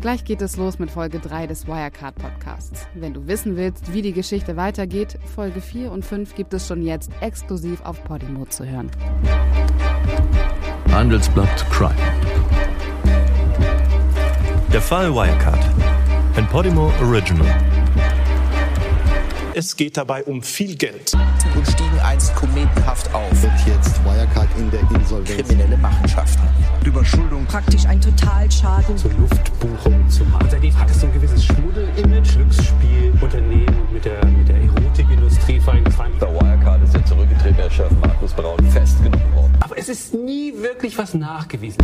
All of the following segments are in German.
Gleich geht es los mit Folge 3 des Wirecard Podcasts. Wenn du wissen willst, wie die Geschichte weitergeht, Folge 4 und 5 gibt es schon jetzt exklusiv auf Podimo zu hören. Handelsblatt Crime. Der Fall Wirecard. Ein Podimo Original. Es geht dabei um viel Geld. Und einst kometenhaft auf. Wird jetzt Wirecard in der Insolvenz. Kriminelle Machenschaften. Überschuldung. Praktisch ein Totalschaden. Zur Luftbuchung zu machen. Seitdem hat es so ein gewisses Schmuddel-Image. Glücksspiel, Unternehmen mit der, mit der Erotikindustrie vor allem. Der Wirecard ist der zurückgetretene Chef Markus Braun festgenommen worden. Aber es ist nie wirklich was nachgewiesen.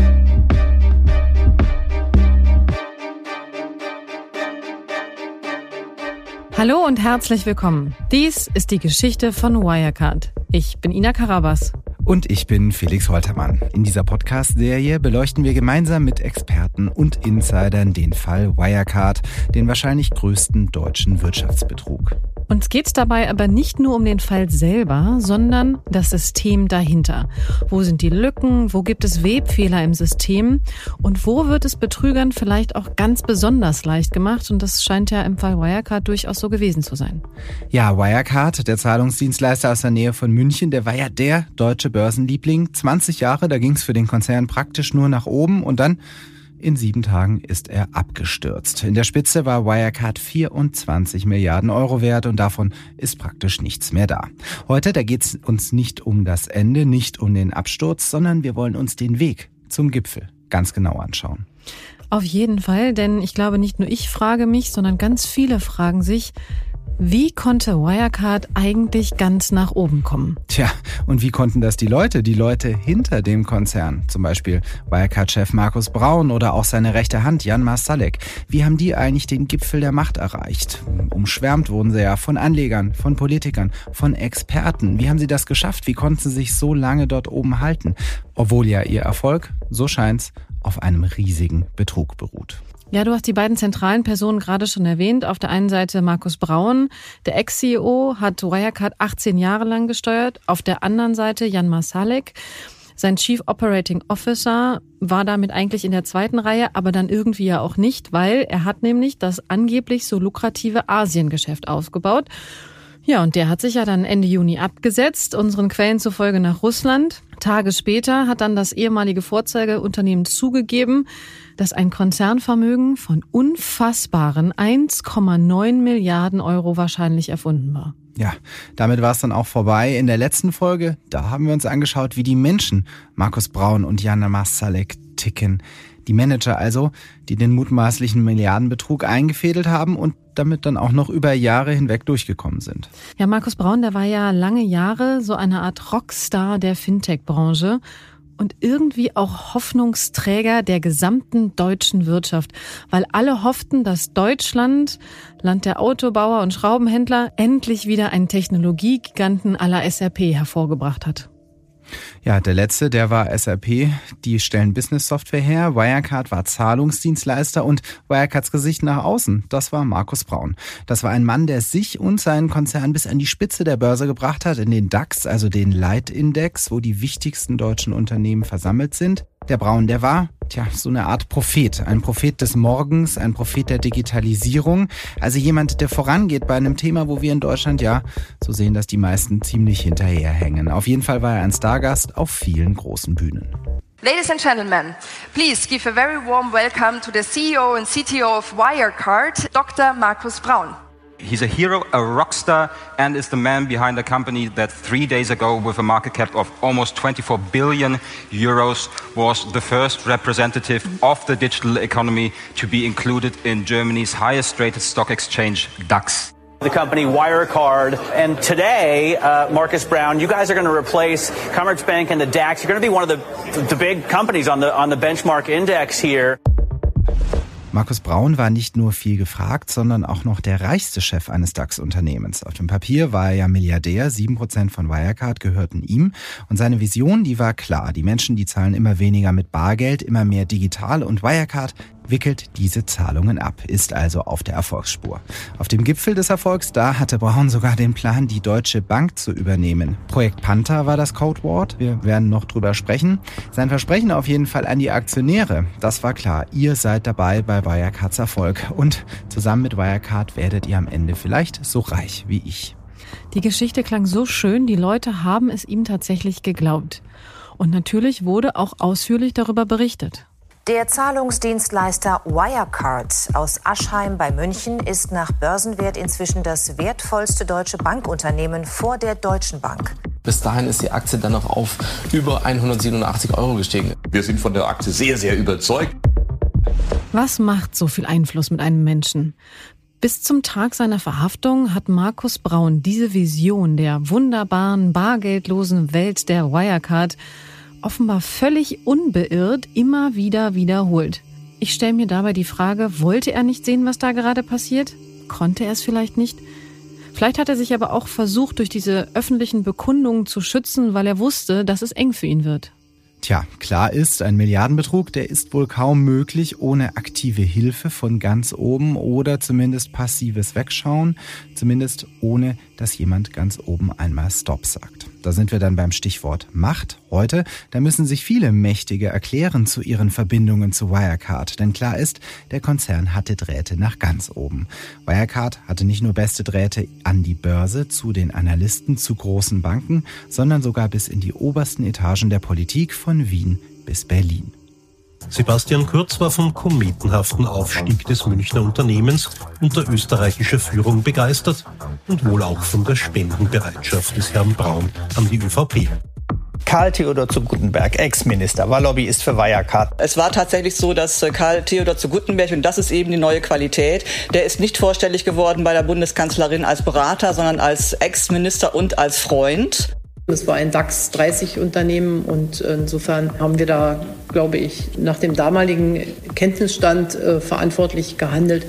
Hallo und herzlich willkommen. Dies ist die Geschichte von Wirecard. Ich bin Ina Karabas. Und ich bin Felix Holtermann. In dieser Podcast-Serie beleuchten wir gemeinsam mit Experten und Insidern den Fall Wirecard, den wahrscheinlich größten deutschen Wirtschaftsbetrug. Uns geht dabei aber nicht nur um den Fall selber, sondern das System dahinter. Wo sind die Lücken? Wo gibt es Webfehler im System? Und wo wird es Betrügern vielleicht auch ganz besonders leicht gemacht? Und das scheint ja im Fall Wirecard durchaus so gewesen zu sein. Ja, Wirecard, der Zahlungsdienstleister aus der Nähe von München, der war ja der deutsche Börsenliebling. 20 Jahre, da ging es für den Konzern praktisch nur nach oben und dann in sieben Tagen ist er abgestürzt. In der Spitze war Wirecard 24 Milliarden Euro wert und davon ist praktisch nichts mehr da. Heute, da geht es uns nicht um das Ende, nicht um den Absturz, sondern wir wollen uns den Weg zum Gipfel ganz genau anschauen. Auf jeden Fall, denn ich glaube, nicht nur ich frage mich, sondern ganz viele fragen sich, wie konnte Wirecard eigentlich ganz nach oben kommen? Tja, und wie konnten das die Leute, die Leute hinter dem Konzern? Zum Beispiel Wirecard-Chef Markus Braun oder auch seine rechte Hand Jan Masalek. Wie haben die eigentlich den Gipfel der Macht erreicht? Umschwärmt wurden sie ja von Anlegern, von Politikern, von Experten. Wie haben sie das geschafft? Wie konnten sie sich so lange dort oben halten? Obwohl ja ihr Erfolg, so scheint's, auf einem riesigen Betrug beruht. Ja, du hast die beiden zentralen Personen gerade schon erwähnt. Auf der einen Seite Markus Braun, der Ex-CEO, hat Wirecard 18 Jahre lang gesteuert. Auf der anderen Seite Jan Masalek. Sein Chief Operating Officer war damit eigentlich in der zweiten Reihe, aber dann irgendwie ja auch nicht, weil er hat nämlich das angeblich so lukrative Asiengeschäft aufgebaut. Ja, und der hat sich ja dann Ende Juni abgesetzt, unseren Quellen zufolge nach Russland. Tage später hat dann das ehemalige Vorzeigeunternehmen zugegeben, dass ein Konzernvermögen von unfassbaren 1,9 Milliarden Euro wahrscheinlich erfunden war. Ja, damit war es dann auch vorbei. In der letzten Folge, da haben wir uns angeschaut, wie die Menschen Markus Braun und Jana Masalek ticken. Die Manager also, die den mutmaßlichen Milliardenbetrug eingefädelt haben und damit dann auch noch über Jahre hinweg durchgekommen sind. Ja, Markus Braun, der war ja lange Jahre so eine Art Rockstar der Fintech-Branche und irgendwie auch Hoffnungsträger der gesamten deutschen Wirtschaft, weil alle hofften, dass Deutschland, Land der Autobauer und Schraubenhändler, endlich wieder einen Technologiegiganten aller SRP hervorgebracht hat. Ja, der letzte, der war SAP. Die stellen Business-Software her. Wirecard war Zahlungsdienstleister und Wirecards Gesicht nach außen, das war Markus Braun. Das war ein Mann, der sich und seinen Konzern bis an die Spitze der Börse gebracht hat, in den DAX, also den Leitindex, wo die wichtigsten deutschen Unternehmen versammelt sind. Der Braun, der war, tja, so eine Art Prophet. Ein Prophet des Morgens, ein Prophet der Digitalisierung. Also jemand, der vorangeht bei einem Thema, wo wir in Deutschland ja so sehen, dass die meisten ziemlich hinterherhängen. Auf jeden Fall war er ein Stargast auf vielen großen Bühnen. Ladies and gentlemen, please give a very warm welcome to the CEO and CTO of Wirecard, Dr. Markus Braun. He's a hero, a rock star, and is the man behind a company that three days ago, with a market cap of almost 24 billion euros, was the first representative of the digital economy to be included in Germany's highest rated stock exchange, DAX. The company Wirecard. And today, uh, Marcus Brown, you guys are going to replace Commerzbank and the DAX. You're going to be one of the, the big companies on the, on the benchmark index here. Markus Braun war nicht nur viel gefragt, sondern auch noch der reichste Chef eines DAX-Unternehmens. Auf dem Papier war er ja Milliardär, sieben Prozent von Wirecard gehörten ihm. Und seine Vision, die war klar. Die Menschen, die zahlen immer weniger mit Bargeld, immer mehr digital und Wirecard, wickelt diese Zahlungen ab, ist also auf der Erfolgsspur. Auf dem Gipfel des Erfolgs, da hatte Braun sogar den Plan, die Deutsche Bank zu übernehmen. Projekt Panther war das Codewort. Wir werden noch drüber sprechen. Sein Versprechen auf jeden Fall an die Aktionäre, das war klar. Ihr seid dabei bei Wirecards Erfolg und zusammen mit Wirecard werdet ihr am Ende vielleicht so reich wie ich. Die Geschichte klang so schön, die Leute haben es ihm tatsächlich geglaubt. Und natürlich wurde auch ausführlich darüber berichtet. Der Zahlungsdienstleister Wirecard aus Aschheim bei München ist nach Börsenwert inzwischen das wertvollste deutsche Bankunternehmen vor der Deutschen Bank. Bis dahin ist die Aktie dann noch auf über 187 Euro gestiegen. Wir sind von der Aktie sehr, sehr überzeugt. Was macht so viel Einfluss mit einem Menschen? Bis zum Tag seiner Verhaftung hat Markus Braun diese Vision der wunderbaren, bargeldlosen Welt der Wirecard offenbar völlig unbeirrt immer wieder wiederholt. Ich stelle mir dabei die Frage, wollte er nicht sehen, was da gerade passiert? Konnte er es vielleicht nicht? Vielleicht hat er sich aber auch versucht, durch diese öffentlichen Bekundungen zu schützen, weil er wusste, dass es eng für ihn wird. Tja, klar ist, ein Milliardenbetrug, der ist wohl kaum möglich ohne aktive Hilfe von ganz oben oder zumindest passives Wegschauen, zumindest ohne, dass jemand ganz oben einmal Stop sagt. Da sind wir dann beim Stichwort Macht heute. Da müssen sich viele Mächtige erklären zu ihren Verbindungen zu Wirecard. Denn klar ist, der Konzern hatte Drähte nach ganz oben. Wirecard hatte nicht nur beste Drähte an die Börse, zu den Analysten, zu großen Banken, sondern sogar bis in die obersten Etagen der Politik von Wien bis Berlin. Sebastian Kurz war vom kometenhaften Aufstieg des Münchner Unternehmens unter österreichischer Führung begeistert und wohl auch von der Spendenbereitschaft des Herrn Braun an die ÖVP. Karl Theodor zu Guttenberg, Ex-Minister, war Lobbyist für Wirecard. Es war tatsächlich so, dass äh, Karl Theodor zu Guttenberg, und das ist eben die neue Qualität, der ist nicht vorstellig geworden bei der Bundeskanzlerin als Berater, sondern als Ex-Minister und als Freund. Es war ein DAX 30 Unternehmen und insofern haben wir da, glaube ich, nach dem damaligen Kenntnisstand äh, verantwortlich gehandelt.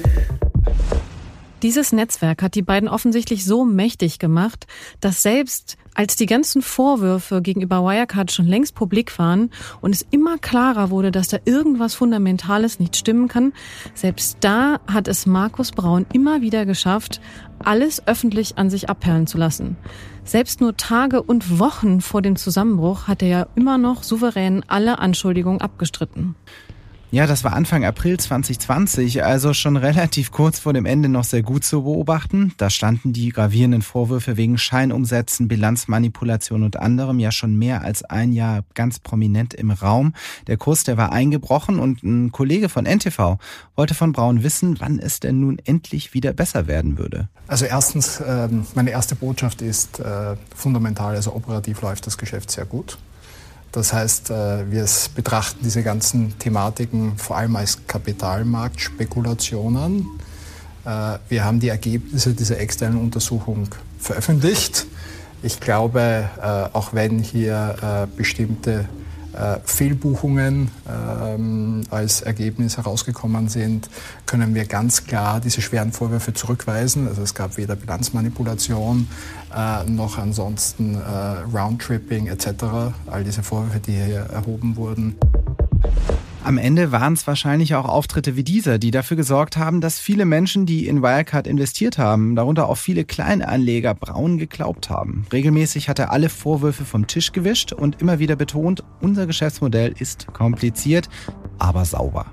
Dieses Netzwerk hat die beiden offensichtlich so mächtig gemacht, dass selbst als die ganzen Vorwürfe gegenüber Wirecard schon längst publik waren und es immer klarer wurde, dass da irgendwas Fundamentales nicht stimmen kann, selbst da hat es Markus Braun immer wieder geschafft, alles öffentlich an sich abperlen zu lassen. Selbst nur Tage und Wochen vor dem Zusammenbruch hat er ja immer noch souverän alle Anschuldigungen abgestritten. Ja, das war Anfang April 2020, also schon relativ kurz vor dem Ende noch sehr gut zu beobachten. Da standen die gravierenden Vorwürfe wegen Scheinumsätzen, Bilanzmanipulation und anderem ja schon mehr als ein Jahr ganz prominent im Raum. Der Kurs, der war eingebrochen und ein Kollege von NTV wollte von Braun wissen, wann es denn nun endlich wieder besser werden würde. Also erstens, ähm, meine erste Botschaft ist äh, fundamental, also operativ läuft das Geschäft sehr gut. Das heißt, äh, wir betrachten diese ganzen Thematiken vor allem als Kapitalmarktspekulationen. Äh, wir haben die Ergebnisse dieser externen Untersuchung veröffentlicht. Ich glaube, äh, auch wenn hier bestimmte Fehlbuchungen ähm, als Ergebnis herausgekommen sind, können wir ganz klar diese schweren Vorwürfe zurückweisen. Also es gab weder Bilanzmanipulation äh, noch ansonsten äh, Roundtripping etc. All diese Vorwürfe, die hier erhoben wurden. Am Ende waren es wahrscheinlich auch Auftritte wie dieser, die dafür gesorgt haben, dass viele Menschen, die in Wirecard investiert haben, darunter auch viele Kleinanleger, Braun geglaubt haben. Regelmäßig hat er alle Vorwürfe vom Tisch gewischt und immer wieder betont, unser Geschäftsmodell ist kompliziert, aber sauber.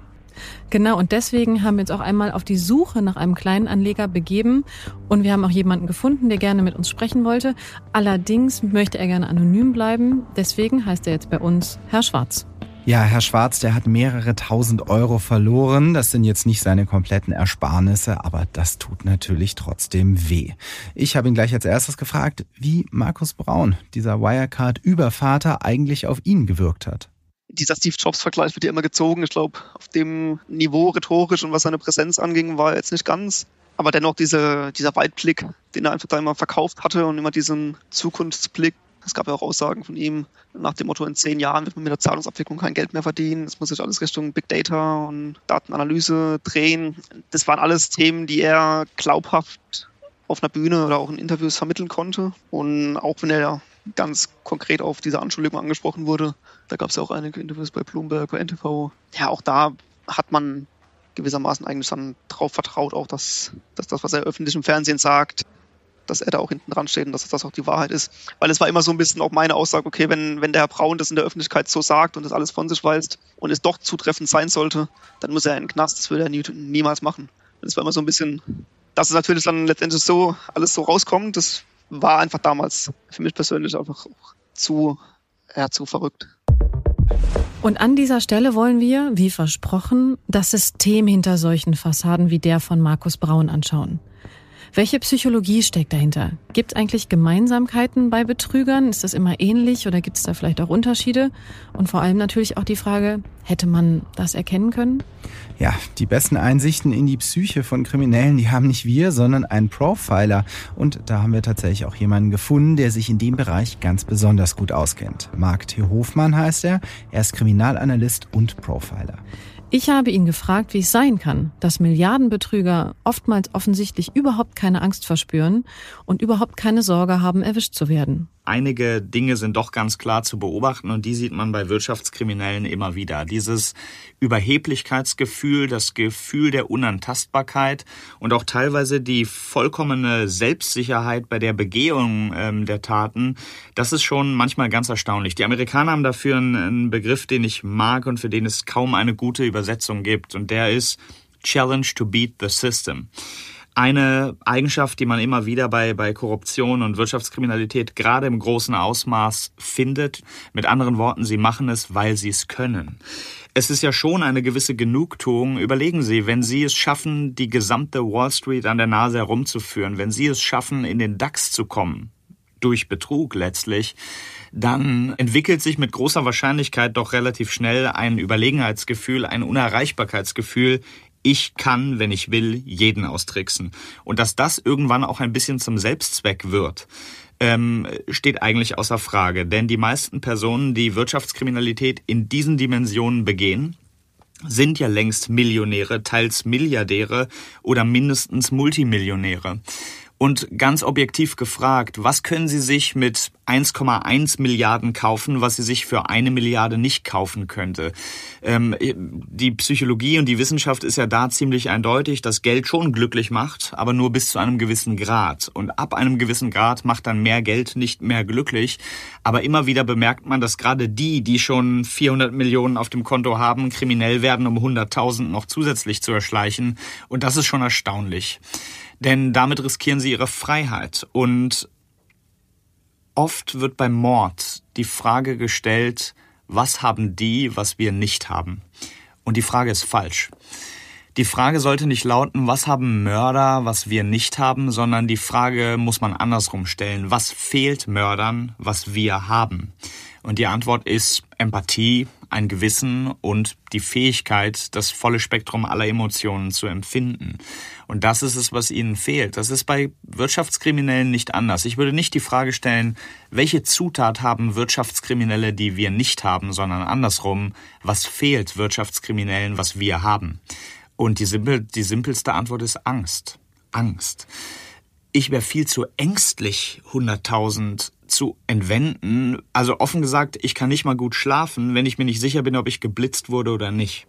Genau, und deswegen haben wir uns auch einmal auf die Suche nach einem kleinen Anleger begeben und wir haben auch jemanden gefunden, der gerne mit uns sprechen wollte. Allerdings möchte er gerne anonym bleiben, deswegen heißt er jetzt bei uns Herr Schwarz. Ja, Herr Schwarz, der hat mehrere tausend Euro verloren. Das sind jetzt nicht seine kompletten Ersparnisse, aber das tut natürlich trotzdem weh. Ich habe ihn gleich als erstes gefragt, wie Markus Braun, dieser Wirecard-Übervater, eigentlich auf ihn gewirkt hat. Dieser Steve Jobs-Vergleich wird ja immer gezogen. Ich glaube, auf dem Niveau rhetorisch und was seine Präsenz anging, war er jetzt nicht ganz. Aber dennoch diese, dieser Weitblick, den er einfach da immer verkauft hatte und immer diesen Zukunftsblick, es gab ja auch Aussagen von ihm nach dem Motto, in zehn Jahren wird man mit der Zahlungsabwicklung kein Geld mehr verdienen. Es muss sich alles Richtung Big Data und Datenanalyse drehen. Das waren alles Themen, die er glaubhaft auf einer Bühne oder auch in Interviews vermitteln konnte. Und auch wenn er ganz konkret auf diese Anschuldigung angesprochen wurde, da gab es ja auch einige Interviews bei Bloomberg, bei NTV. Ja, auch da hat man gewissermaßen eigentlich dann darauf vertraut, auch dass, dass das, was er öffentlich im Fernsehen sagt, dass er da auch hinten dran steht und dass das auch die Wahrheit ist. Weil es war immer so ein bisschen auch meine Aussage, okay, wenn, wenn der Herr Braun das in der Öffentlichkeit so sagt und das alles von sich weist und es doch zutreffend sein sollte, dann muss er in den Knast, das würde er nie, niemals machen. Und es war immer so ein bisschen, dass es natürlich dann letztendlich so alles so rauskommt, das war einfach damals für mich persönlich einfach zu, ja, zu verrückt. Und an dieser Stelle wollen wir, wie versprochen, das System hinter solchen Fassaden wie der von Markus Braun anschauen. Welche Psychologie steckt dahinter? Gibt es eigentlich Gemeinsamkeiten bei Betrügern? Ist das immer ähnlich oder gibt es da vielleicht auch Unterschiede? Und vor allem natürlich auch die Frage, hätte man das erkennen können? Ja, die besten Einsichten in die Psyche von Kriminellen, die haben nicht wir, sondern ein Profiler. Und da haben wir tatsächlich auch jemanden gefunden, der sich in dem Bereich ganz besonders gut auskennt. Marc T. Hofmann heißt er. Er ist Kriminalanalyst und Profiler. Ich habe ihn gefragt, wie es sein kann, dass Milliardenbetrüger oftmals offensichtlich überhaupt keine Angst verspüren und überhaupt keine Sorge haben, erwischt zu werden einige Dinge sind doch ganz klar zu beobachten und die sieht man bei Wirtschaftskriminellen immer wieder. Dieses Überheblichkeitsgefühl, das Gefühl der Unantastbarkeit und auch teilweise die vollkommene Selbstsicherheit bei der Begehung ähm, der Taten, das ist schon manchmal ganz erstaunlich. Die Amerikaner haben dafür einen, einen Begriff, den ich mag und für den es kaum eine gute Übersetzung gibt und der ist Challenge to beat the system. Eine Eigenschaft, die man immer wieder bei, bei Korruption und Wirtschaftskriminalität gerade im großen Ausmaß findet. Mit anderen Worten, sie machen es, weil sie es können. Es ist ja schon eine gewisse Genugtuung. Überlegen Sie, wenn Sie es schaffen, die gesamte Wall Street an der Nase herumzuführen, wenn Sie es schaffen, in den DAX zu kommen, durch Betrug letztlich, dann entwickelt sich mit großer Wahrscheinlichkeit doch relativ schnell ein Überlegenheitsgefühl, ein Unerreichbarkeitsgefühl ich kann, wenn ich will, jeden austricksen. Und dass das irgendwann auch ein bisschen zum Selbstzweck wird, ähm, steht eigentlich außer Frage. Denn die meisten Personen, die Wirtschaftskriminalität in diesen Dimensionen begehen, sind ja längst Millionäre, teils Milliardäre oder mindestens Multimillionäre. Und ganz objektiv gefragt, was können Sie sich mit 1,1 Milliarden kaufen, was Sie sich für eine Milliarde nicht kaufen könnte? Ähm, die Psychologie und die Wissenschaft ist ja da ziemlich eindeutig, dass Geld schon glücklich macht, aber nur bis zu einem gewissen Grad. Und ab einem gewissen Grad macht dann mehr Geld nicht mehr glücklich. Aber immer wieder bemerkt man, dass gerade die, die schon 400 Millionen auf dem Konto haben, kriminell werden, um 100.000 noch zusätzlich zu erschleichen. Und das ist schon erstaunlich. Denn damit riskieren sie ihre Freiheit. Und oft wird beim Mord die Frage gestellt, was haben die, was wir nicht haben? Und die Frage ist falsch. Die Frage sollte nicht lauten, was haben Mörder, was wir nicht haben, sondern die Frage muss man andersrum stellen. Was fehlt Mördern, was wir haben? Und die Antwort ist Empathie, ein Gewissen und die Fähigkeit, das volle Spektrum aller Emotionen zu empfinden. Und das ist es, was ihnen fehlt. Das ist bei Wirtschaftskriminellen nicht anders. Ich würde nicht die Frage stellen, welche Zutat haben Wirtschaftskriminelle, die wir nicht haben, sondern andersrum, was fehlt Wirtschaftskriminellen, was wir haben? Und die, simpel, die simpelste Antwort ist Angst. Angst. Ich wäre viel zu ängstlich, 100.000 zu entwenden. Also offen gesagt, ich kann nicht mal gut schlafen, wenn ich mir nicht sicher bin, ob ich geblitzt wurde oder nicht.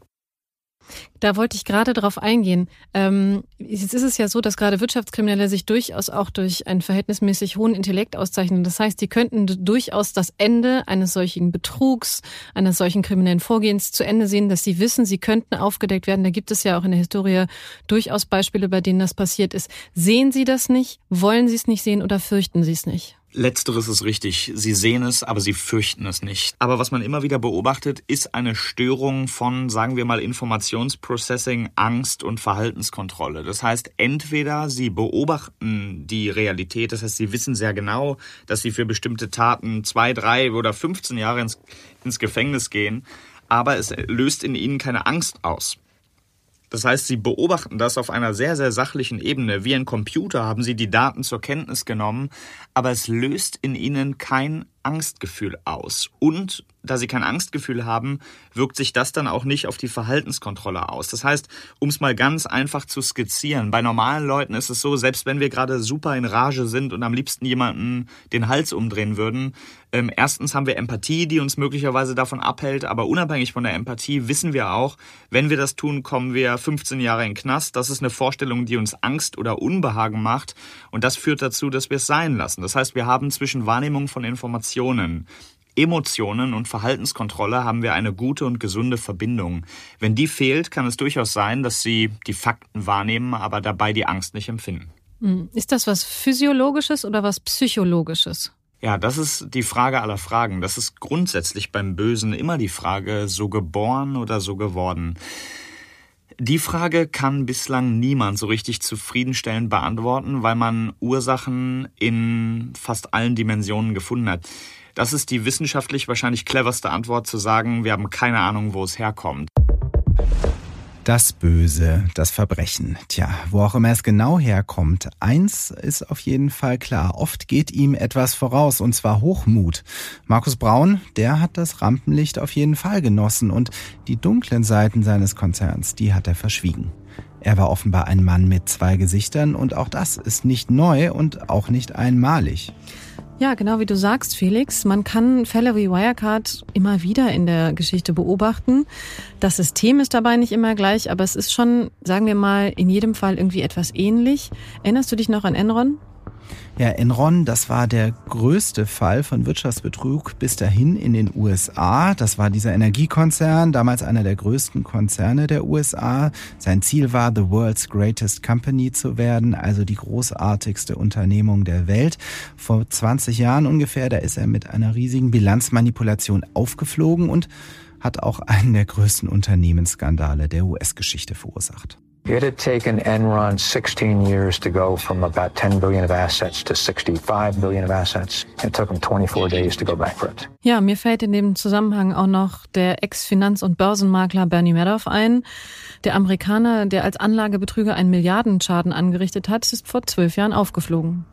Da wollte ich gerade darauf eingehen. Ähm, jetzt ist es ja so, dass gerade Wirtschaftskriminelle sich durchaus auch durch einen verhältnismäßig hohen Intellekt auszeichnen. Das heißt, die könnten durchaus das Ende eines solchen Betrugs, eines solchen kriminellen Vorgehens zu Ende sehen, dass sie wissen, sie könnten aufgedeckt werden. Da gibt es ja auch in der Historie durchaus Beispiele, bei denen das passiert ist. Sehen Sie das nicht? Wollen Sie es nicht sehen oder fürchten Sie es nicht? Letzteres ist richtig. Sie sehen es, aber sie fürchten es nicht. Aber was man immer wieder beobachtet, ist eine Störung von, sagen wir mal, Informationsprocessing, Angst und Verhaltenskontrolle. Das heißt, entweder sie beobachten die Realität, das heißt, sie wissen sehr genau, dass sie für bestimmte Taten zwei, drei oder 15 Jahre ins, ins Gefängnis gehen, aber es löst in ihnen keine Angst aus. Das heißt, Sie beobachten das auf einer sehr, sehr sachlichen Ebene. Wie ein Computer haben Sie die Daten zur Kenntnis genommen, aber es löst in Ihnen kein Angstgefühl aus. Und da sie kein Angstgefühl haben, wirkt sich das dann auch nicht auf die Verhaltenskontrolle aus. Das heißt, um es mal ganz einfach zu skizzieren, bei normalen Leuten ist es so, selbst wenn wir gerade super in Rage sind und am liebsten jemanden den Hals umdrehen würden, ähm, erstens haben wir Empathie, die uns möglicherweise davon abhält, aber unabhängig von der Empathie wissen wir auch, wenn wir das tun, kommen wir 15 Jahre in den Knast. Das ist eine Vorstellung, die uns Angst oder Unbehagen macht und das führt dazu, dass wir es sein lassen. Das heißt, wir haben zwischen Wahrnehmung von Informationen, Emotionen und Verhaltenskontrolle haben wir eine gute und gesunde Verbindung. Wenn die fehlt, kann es durchaus sein, dass sie die Fakten wahrnehmen, aber dabei die Angst nicht empfinden. Hm. Ist das was Physiologisches oder was Psychologisches? Ja, das ist die Frage aller Fragen. Das ist grundsätzlich beim Bösen immer die Frage, so geboren oder so geworden. Die Frage kann bislang niemand so richtig zufriedenstellend beantworten, weil man Ursachen in fast allen Dimensionen gefunden hat. Das ist die wissenschaftlich wahrscheinlich cleverste Antwort zu sagen, wir haben keine Ahnung, wo es herkommt. Das Böse, das Verbrechen. Tja, wo auch immer es genau herkommt. Eins ist auf jeden Fall klar. Oft geht ihm etwas voraus, und zwar Hochmut. Markus Braun, der hat das Rampenlicht auf jeden Fall genossen und die dunklen Seiten seines Konzerns, die hat er verschwiegen. Er war offenbar ein Mann mit zwei Gesichtern und auch das ist nicht neu und auch nicht einmalig. Ja, genau wie du sagst, Felix. Man kann Fälle wie Wirecard immer wieder in der Geschichte beobachten. Das System ist dabei nicht immer gleich, aber es ist schon, sagen wir mal, in jedem Fall irgendwie etwas ähnlich. Erinnerst du dich noch an Enron? Ja, Enron, das war der größte Fall von Wirtschaftsbetrug bis dahin in den USA. Das war dieser Energiekonzern, damals einer der größten Konzerne der USA. Sein Ziel war, the world's greatest company zu werden, also die großartigste Unternehmung der Welt. Vor 20 Jahren ungefähr, da ist er mit einer riesigen Bilanzmanipulation aufgeflogen und hat auch einen der größten Unternehmensskandale der US-Geschichte verursacht. It had taken Enron 16 years to go from about 10 billion of assets to 65 billion of assets. It took them 24 days to go bankrupt. Ja, mir fällt in dem Zusammenhang auch noch der Ex-Finanz- und Börsenmakler Bernie Madoff ein. Der Amerikaner, der als Anlagebetrüger einen Milliardenschaden angerichtet hat, ist vor zwölf Jahren aufgeflogen.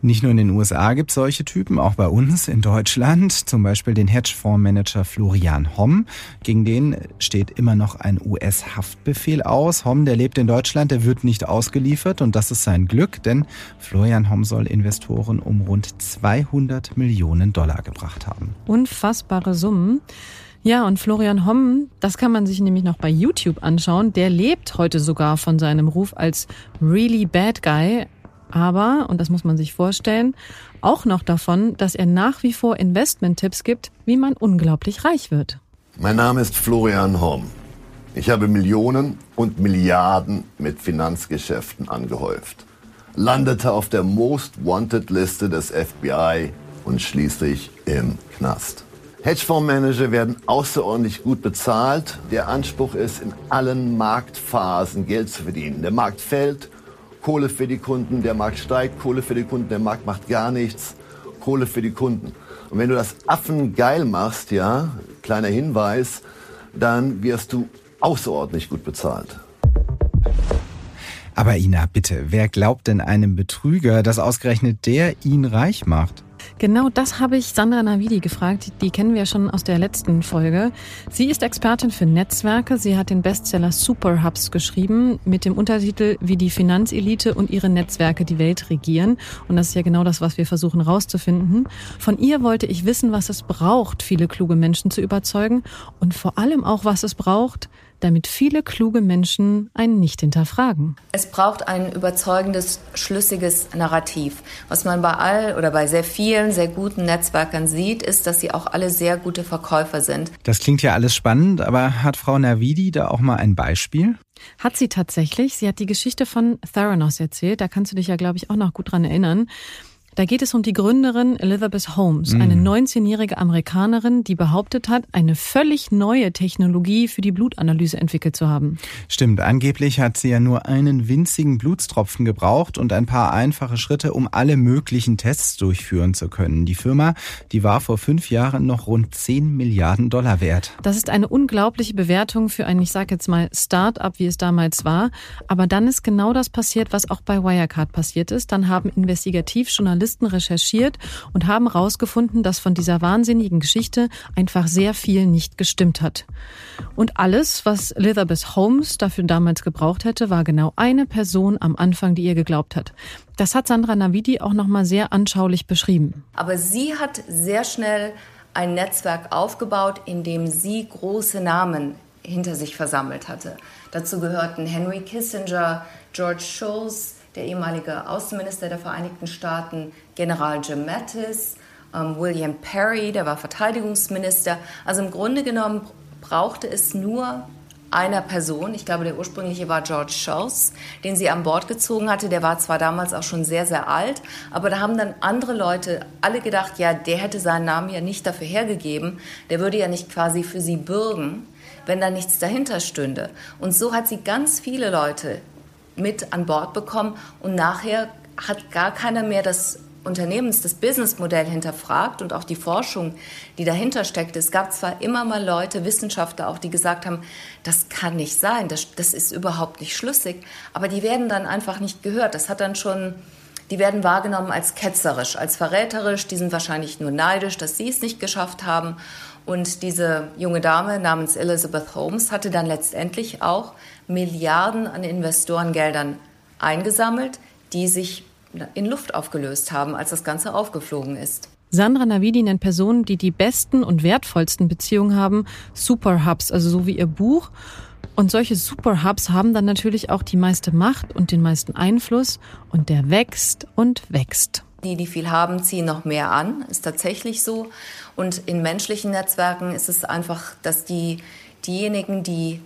Nicht nur in den USA gibt es solche Typen, auch bei uns in Deutschland. Zum Beispiel den Hedgefondsmanager Florian Homm. Gegen den steht immer noch ein US-Haftbefehl aus. Homm, der lebt in Deutschland, der wird nicht ausgeliefert und das ist sein Glück, denn Florian Homm soll Investoren um rund 200 Millionen Dollar gebracht haben. Unfassbare Summen. Ja, und Florian Homm, das kann man sich nämlich noch bei YouTube anschauen. Der lebt heute sogar von seinem Ruf als really bad guy aber, und das muss man sich vorstellen, auch noch davon, dass er nach wie vor Investment-Tipps gibt, wie man unglaublich reich wird. Mein Name ist Florian Horn. Ich habe Millionen und Milliarden mit Finanzgeschäften angehäuft, landete auf der Most Wanted Liste des FBI und schließlich im Knast. Hedgefondsmanager werden außerordentlich gut bezahlt. Der Anspruch ist, in allen Marktphasen Geld zu verdienen. Der Markt fällt Kohle für die Kunden, der Markt steigt, Kohle für die Kunden, der Markt macht gar nichts, Kohle für die Kunden. Und wenn du das Affen geil machst, ja, kleiner Hinweis, dann wirst du außerordentlich gut bezahlt. Aber Ina, bitte, wer glaubt denn einem Betrüger, dass ausgerechnet der ihn reich macht? Genau das habe ich Sandra Navidi gefragt. Die kennen wir schon aus der letzten Folge. Sie ist Expertin für Netzwerke. Sie hat den Bestseller Superhubs geschrieben mit dem Untertitel Wie die Finanzelite und ihre Netzwerke die Welt regieren. Und das ist ja genau das, was wir versuchen rauszufinden. Von ihr wollte ich wissen, was es braucht, viele kluge Menschen zu überzeugen und vor allem auch, was es braucht, damit viele kluge Menschen einen nicht hinterfragen. Es braucht ein überzeugendes, schlüssiges Narrativ. Was man bei all oder bei sehr vielen sehr guten Netzwerkern sieht, ist, dass sie auch alle sehr gute Verkäufer sind. Das klingt ja alles spannend, aber hat Frau Navidi da auch mal ein Beispiel? Hat sie tatsächlich. Sie hat die Geschichte von Theranos erzählt. Da kannst du dich ja, glaube ich, auch noch gut dran erinnern. Da geht es um die Gründerin Elizabeth Holmes, eine 19-jährige mhm. Amerikanerin, die behauptet hat, eine völlig neue Technologie für die Blutanalyse entwickelt zu haben. Stimmt, angeblich hat sie ja nur einen winzigen Blutstropfen gebraucht und ein paar einfache Schritte, um alle möglichen Tests durchführen zu können. Die Firma, die war vor fünf Jahren noch rund 10 Milliarden Dollar wert. Das ist eine unglaubliche Bewertung für ein, ich sage jetzt mal, Start-up, wie es damals war. Aber dann ist genau das passiert, was auch bei Wirecard passiert ist. Dann haben Investigativjournalisten Journalisten recherchiert und haben herausgefunden, dass von dieser wahnsinnigen Geschichte einfach sehr viel nicht gestimmt hat. Und alles, was Elizabeth Holmes dafür damals gebraucht hätte, war genau eine Person am Anfang, die ihr geglaubt hat. Das hat Sandra Navidi auch nochmal sehr anschaulich beschrieben. Aber sie hat sehr schnell ein Netzwerk aufgebaut, in dem sie große Namen hinter sich versammelt hatte. Dazu gehörten Henry Kissinger, George Shultz, der ehemalige Außenminister der Vereinigten Staaten, General Jim Mattis, ähm, William Perry, der war Verteidigungsminister. Also im Grunde genommen brauchte es nur einer Person, ich glaube, der ursprüngliche war George Shultz, den sie an Bord gezogen hatte. Der war zwar damals auch schon sehr, sehr alt, aber da haben dann andere Leute alle gedacht, ja, der hätte seinen Namen ja nicht dafür hergegeben, der würde ja nicht quasi für sie bürgen, wenn da nichts dahinter stünde. Und so hat sie ganz viele Leute mit an Bord bekommen und nachher hat gar keiner mehr das Unternehmens das Businessmodell hinterfragt und auch die Forschung, die dahinter steckt. Es gab zwar immer mal Leute, Wissenschaftler auch, die gesagt haben, das kann nicht sein, das, das ist überhaupt nicht schlüssig, aber die werden dann einfach nicht gehört. Das hat dann schon, die werden wahrgenommen als ketzerisch, als verräterisch, die sind wahrscheinlich nur neidisch, dass sie es nicht geschafft haben. Und diese junge Dame namens Elizabeth Holmes hatte dann letztendlich auch Milliarden an Investorengeldern eingesammelt, die sich in Luft aufgelöst haben, als das Ganze aufgeflogen ist. Sandra Navidi nennt Personen, die die besten und wertvollsten Beziehungen haben, Superhubs, also so wie ihr Buch. Und solche Superhubs haben dann natürlich auch die meiste Macht und den meisten Einfluss und der wächst und wächst. Die, die viel haben, ziehen noch mehr an, ist tatsächlich so. Und in menschlichen Netzwerken ist es einfach, dass die, diejenigen, die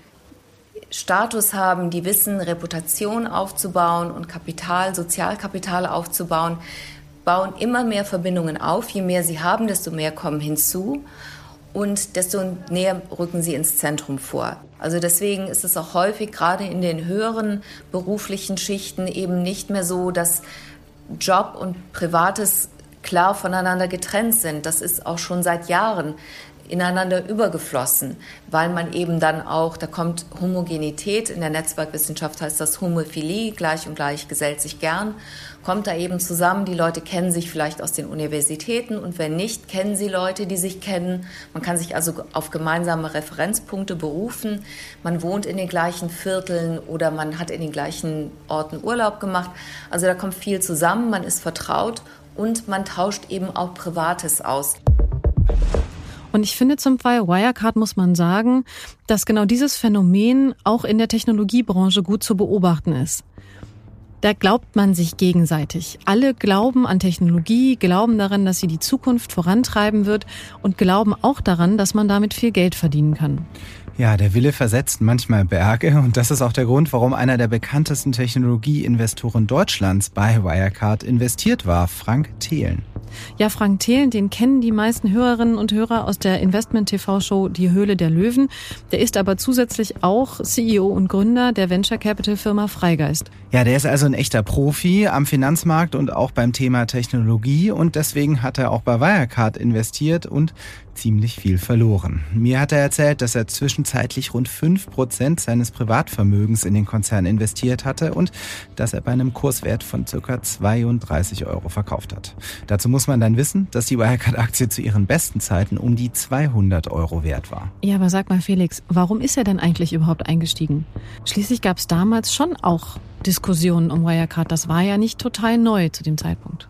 Status haben, die wissen, Reputation aufzubauen und Kapital, Sozialkapital aufzubauen, bauen immer mehr Verbindungen auf. Je mehr sie haben, desto mehr kommen hinzu und desto näher rücken sie ins Zentrum vor. Also deswegen ist es auch häufig gerade in den höheren beruflichen Schichten eben nicht mehr so, dass Job und Privates klar voneinander getrennt sind. Das ist auch schon seit Jahren ineinander übergeflossen, weil man eben dann auch, da kommt Homogenität, in der Netzwerkwissenschaft heißt das Homophilie, gleich und gleich gesellt sich gern, kommt da eben zusammen, die Leute kennen sich vielleicht aus den Universitäten und wenn nicht, kennen sie Leute, die sich kennen. Man kann sich also auf gemeinsame Referenzpunkte berufen, man wohnt in den gleichen Vierteln oder man hat in den gleichen Orten Urlaub gemacht. Also da kommt viel zusammen, man ist vertraut und man tauscht eben auch Privates aus. Und ich finde zum Fall Wirecard muss man sagen, dass genau dieses Phänomen auch in der Technologiebranche gut zu beobachten ist. Da glaubt man sich gegenseitig. Alle glauben an Technologie, glauben daran, dass sie die Zukunft vorantreiben wird und glauben auch daran, dass man damit viel Geld verdienen kann. Ja, der Wille versetzt manchmal Berge und das ist auch der Grund, warum einer der bekanntesten Technologieinvestoren Deutschlands bei Wirecard investiert war, Frank Thelen. Ja, Frank Thelen, den kennen die meisten Hörerinnen und Hörer aus der Investment-TV-Show Die Höhle der Löwen. Der ist aber zusätzlich auch CEO und Gründer der Venture Capital Firma Freigeist. Ja, der ist also ein echter Profi am Finanzmarkt und auch beim Thema Technologie und deswegen hat er auch bei Wirecard investiert und ziemlich viel verloren. Mir hat er erzählt, dass er zwischenzeitlich rund fünf Prozent seines Privatvermögens in den Konzern investiert hatte und dass er bei einem Kurswert von circa 32 Euro verkauft hat. Dazu muss man dann wissen, dass die Wirecard-Aktie zu ihren besten Zeiten um die 200 Euro wert war. Ja, aber sag mal Felix, warum ist er denn eigentlich überhaupt eingestiegen? Schließlich gab es damals schon auch Diskussionen um Wirecard. Das war ja nicht total neu zu dem Zeitpunkt.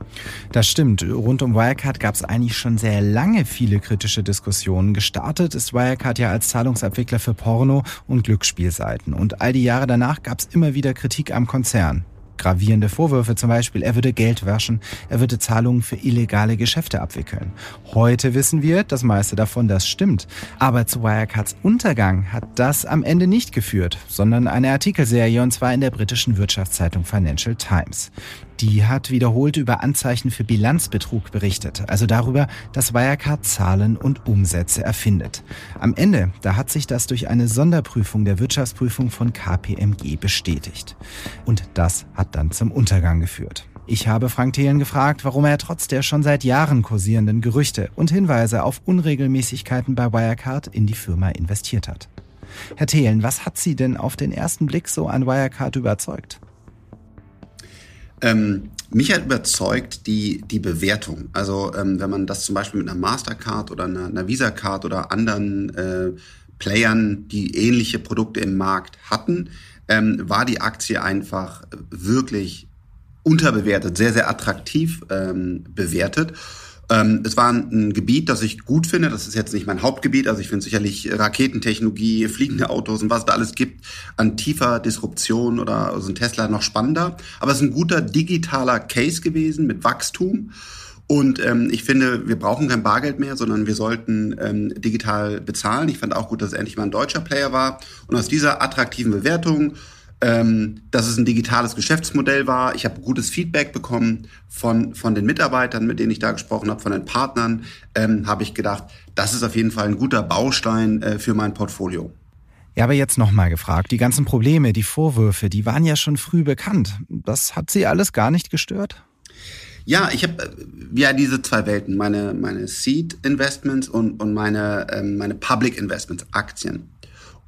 Das stimmt. Rund um Wirecard gab es eigentlich schon sehr lange viele kritische Diskussionen. Gestartet ist Wirecard ja als Zahlungsabwickler für Porno- und Glücksspielseiten. Und all die Jahre danach gab es immer wieder Kritik am Konzern gravierende Vorwürfe, zum Beispiel, er würde Geld waschen, er würde Zahlungen für illegale Geschäfte abwickeln. Heute wissen wir, das meiste davon, das stimmt. Aber zu Wirecards Untergang hat das am Ende nicht geführt, sondern eine Artikelserie, und zwar in der britischen Wirtschaftszeitung Financial Times. Die hat wiederholt über Anzeichen für Bilanzbetrug berichtet, also darüber, dass Wirecard Zahlen und Umsätze erfindet. Am Ende, da hat sich das durch eine Sonderprüfung der Wirtschaftsprüfung von KPMG bestätigt. Und das hat dann zum Untergang geführt. Ich habe Frank Thelen gefragt, warum er trotz der schon seit Jahren kursierenden Gerüchte und Hinweise auf Unregelmäßigkeiten bei Wirecard in die Firma investiert hat. Herr Thelen, was hat Sie denn auf den ersten Blick so an Wirecard überzeugt? Ähm, mich hat überzeugt die, die Bewertung. Also ähm, wenn man das zum Beispiel mit einer Mastercard oder einer, einer Visa-Card oder anderen äh, Playern, die ähnliche Produkte im Markt hatten, ähm, war die Aktie einfach wirklich unterbewertet, sehr, sehr attraktiv ähm, bewertet. Ähm, es war ein Gebiet, das ich gut finde. Das ist jetzt nicht mein Hauptgebiet. Also ich finde sicherlich Raketentechnologie, fliegende Autos und was da alles gibt an tiefer Disruption oder so ein Tesla noch spannender. Aber es ist ein guter digitaler Case gewesen mit Wachstum. Und ähm, ich finde, wir brauchen kein Bargeld mehr, sondern wir sollten ähm, digital bezahlen. Ich fand auch gut, dass endlich mal ein deutscher Player war. Und aus dieser attraktiven Bewertung ähm, dass es ein digitales Geschäftsmodell war. Ich habe gutes Feedback bekommen von, von den Mitarbeitern, mit denen ich da gesprochen habe, von den Partnern, ähm, habe ich gedacht, das ist auf jeden Fall ein guter Baustein äh, für mein Portfolio. Ja, aber jetzt nochmal gefragt. Die ganzen Probleme, die Vorwürfe, die waren ja schon früh bekannt. Das hat Sie alles gar nicht gestört? Ja, ich habe äh, ja diese zwei Welten, meine, meine Seed Investments und, und meine, ähm, meine Public Investments, Aktien.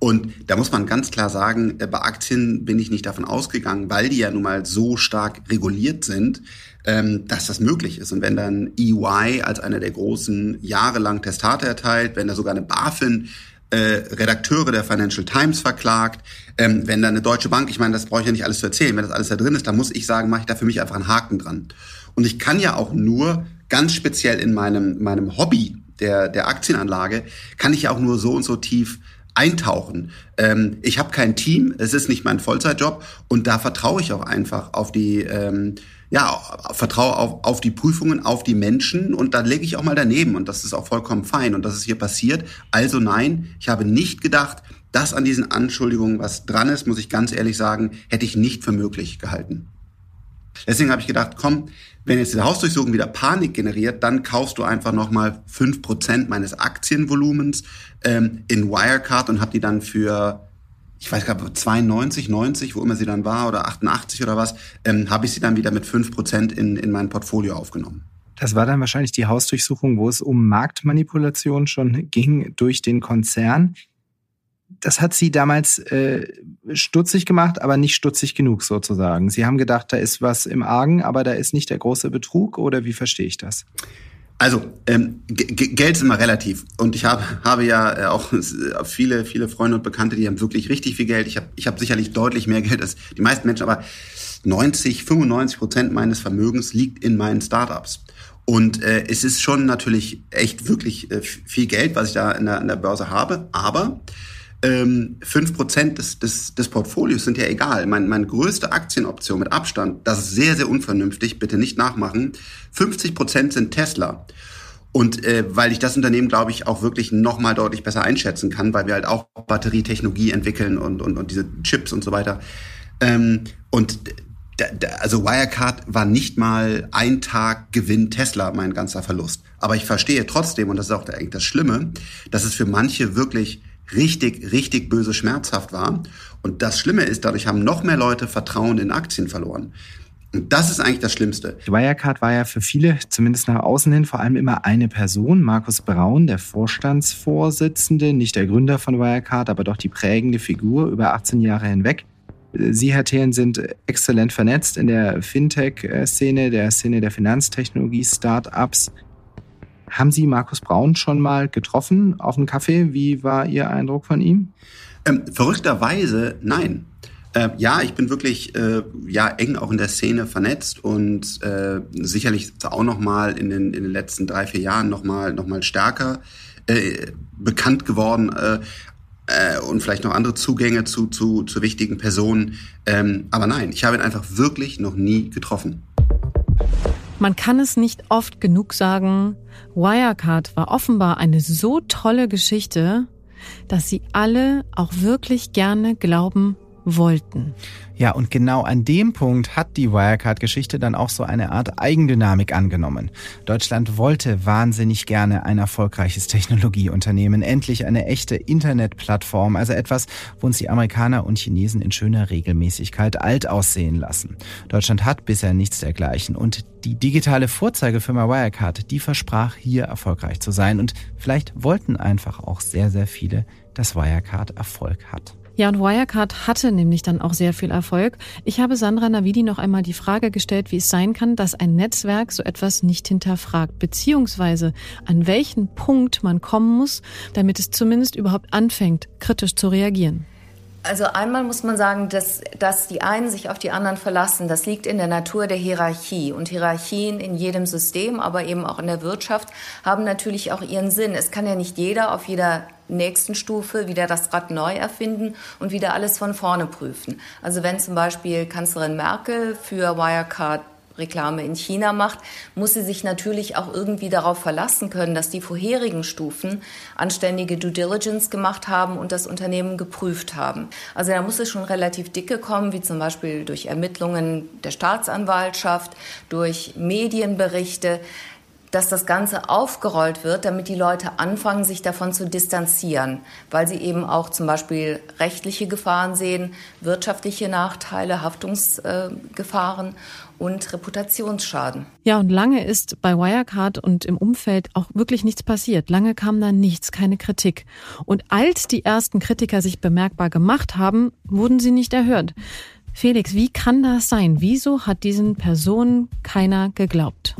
Und da muss man ganz klar sagen, äh, bei Aktien bin ich nicht davon ausgegangen, weil die ja nun mal so stark reguliert sind, ähm, dass das möglich ist. Und wenn dann EY als einer der großen jahrelang Testate erteilt, wenn da sogar eine BaFin äh, Redakteure der Financial Times verklagt, ähm, wenn da eine Deutsche Bank, ich meine, das brauche ich ja nicht alles zu erzählen, wenn das alles da drin ist, dann muss ich sagen, mache ich da für mich einfach einen Haken dran. Und ich kann ja auch nur ganz speziell in meinem, meinem Hobby der, der Aktienanlage, kann ich ja auch nur so und so tief eintauchen. Ähm, ich habe kein Team, es ist nicht mein Vollzeitjob und da vertraue ich auch einfach auf die, ähm, ja, vertraue auf, auf die Prüfungen, auf die Menschen und da lege ich auch mal daneben und das ist auch vollkommen fein und das ist hier passiert. Also nein, ich habe nicht gedacht, dass an diesen Anschuldigungen was dran ist, muss ich ganz ehrlich sagen, hätte ich nicht für möglich gehalten. Deswegen habe ich gedacht, komm, wenn jetzt die Hausdurchsuchung wieder Panik generiert, dann kaufst du einfach nochmal fünf Prozent meines Aktienvolumens ähm, in Wirecard und hab die dann für, ich weiß gar nicht, 92, 90, wo immer sie dann war, oder 88 oder was, ähm, habe ich sie dann wieder mit fünf Prozent in, in mein Portfolio aufgenommen. Das war dann wahrscheinlich die Hausdurchsuchung, wo es um Marktmanipulation schon ging durch den Konzern das hat sie damals äh, stutzig gemacht, aber nicht stutzig genug sozusagen. Sie haben gedacht, da ist was im Argen, aber da ist nicht der große Betrug oder wie verstehe ich das? Also ähm, Geld ist immer relativ und ich habe habe ja äh, auch viele viele Freunde und Bekannte, die haben wirklich richtig viel Geld. Ich habe ich habe sicherlich deutlich mehr Geld als die meisten Menschen, aber 90 95 Prozent meines Vermögens liegt in meinen Startups. Und äh, es ist schon natürlich echt wirklich äh, viel Geld, was ich da in der, in der Börse habe, aber ähm, 5% des, des, des Portfolios sind ja egal. Mein, meine größte Aktienoption mit Abstand, das ist sehr, sehr unvernünftig, bitte nicht nachmachen. 50% sind Tesla. Und äh, weil ich das Unternehmen, glaube ich, auch wirklich nochmal deutlich besser einschätzen kann, weil wir halt auch Batterietechnologie entwickeln und, und, und diese Chips und so weiter. Ähm, und also Wirecard war nicht mal ein Tag Gewinn Tesla mein ganzer Verlust. Aber ich verstehe trotzdem, und das ist auch eigentlich das Schlimme, dass es für manche wirklich richtig, richtig böse schmerzhaft war. Und das Schlimme ist, dadurch haben noch mehr Leute Vertrauen in Aktien verloren. Und das ist eigentlich das Schlimmste. Wirecard war ja für viele, zumindest nach außen hin, vor allem immer eine Person. Markus Braun, der Vorstandsvorsitzende, nicht der Gründer von Wirecard, aber doch die prägende Figur über 18 Jahre hinweg. Sie, Herr Thelen, sind exzellent vernetzt in der Fintech-Szene, der Szene der Finanztechnologie-Startups. Haben Sie Markus Braun schon mal getroffen auf einen Kaffee? Wie war Ihr Eindruck von ihm? Ähm, verrückterweise nein. Äh, ja, ich bin wirklich äh, ja eng auch in der Szene vernetzt und äh, sicherlich auch noch mal in den, in den letzten drei vier Jahren noch mal noch mal stärker äh, bekannt geworden äh, äh, und vielleicht noch andere Zugänge zu zu, zu wichtigen Personen. Ähm, aber nein, ich habe ihn einfach wirklich noch nie getroffen. Man kann es nicht oft genug sagen, Wirecard war offenbar eine so tolle Geschichte, dass sie alle auch wirklich gerne glauben wollten. Ja, und genau an dem Punkt hat die Wirecard-Geschichte dann auch so eine Art Eigendynamik angenommen. Deutschland wollte wahnsinnig gerne ein erfolgreiches Technologieunternehmen, endlich eine echte Internetplattform, also etwas, wo uns die Amerikaner und Chinesen in schöner Regelmäßigkeit alt aussehen lassen. Deutschland hat bisher nichts dergleichen und die digitale Vorzeigefirma Wirecard, die versprach hier erfolgreich zu sein und vielleicht wollten einfach auch sehr, sehr viele, dass Wirecard Erfolg hat. Ja, und Wirecard hatte nämlich dann auch sehr viel Erfolg. Ich habe Sandra Navidi noch einmal die Frage gestellt, wie es sein kann, dass ein Netzwerk so etwas nicht hinterfragt, beziehungsweise an welchen Punkt man kommen muss, damit es zumindest überhaupt anfängt, kritisch zu reagieren. Also einmal muss man sagen, dass, dass die einen sich auf die anderen verlassen. Das liegt in der Natur der Hierarchie. Und Hierarchien in jedem System, aber eben auch in der Wirtschaft, haben natürlich auch ihren Sinn. Es kann ja nicht jeder auf jeder nächsten Stufe wieder das Rad neu erfinden und wieder alles von vorne prüfen. Also wenn zum Beispiel Kanzlerin Merkel für Wirecard Reklame in China macht, muss sie sich natürlich auch irgendwie darauf verlassen können, dass die vorherigen Stufen anständige Due Diligence gemacht haben und das Unternehmen geprüft haben. Also da muss es schon relativ dicke kommen, wie zum Beispiel durch Ermittlungen der Staatsanwaltschaft, durch Medienberichte dass das Ganze aufgerollt wird, damit die Leute anfangen, sich davon zu distanzieren, weil sie eben auch zum Beispiel rechtliche Gefahren sehen, wirtschaftliche Nachteile, Haftungsgefahren und Reputationsschaden. Ja, und lange ist bei Wirecard und im Umfeld auch wirklich nichts passiert. Lange kam da nichts, keine Kritik. Und als die ersten Kritiker sich bemerkbar gemacht haben, wurden sie nicht erhört. Felix, wie kann das sein? Wieso hat diesen Personen keiner geglaubt?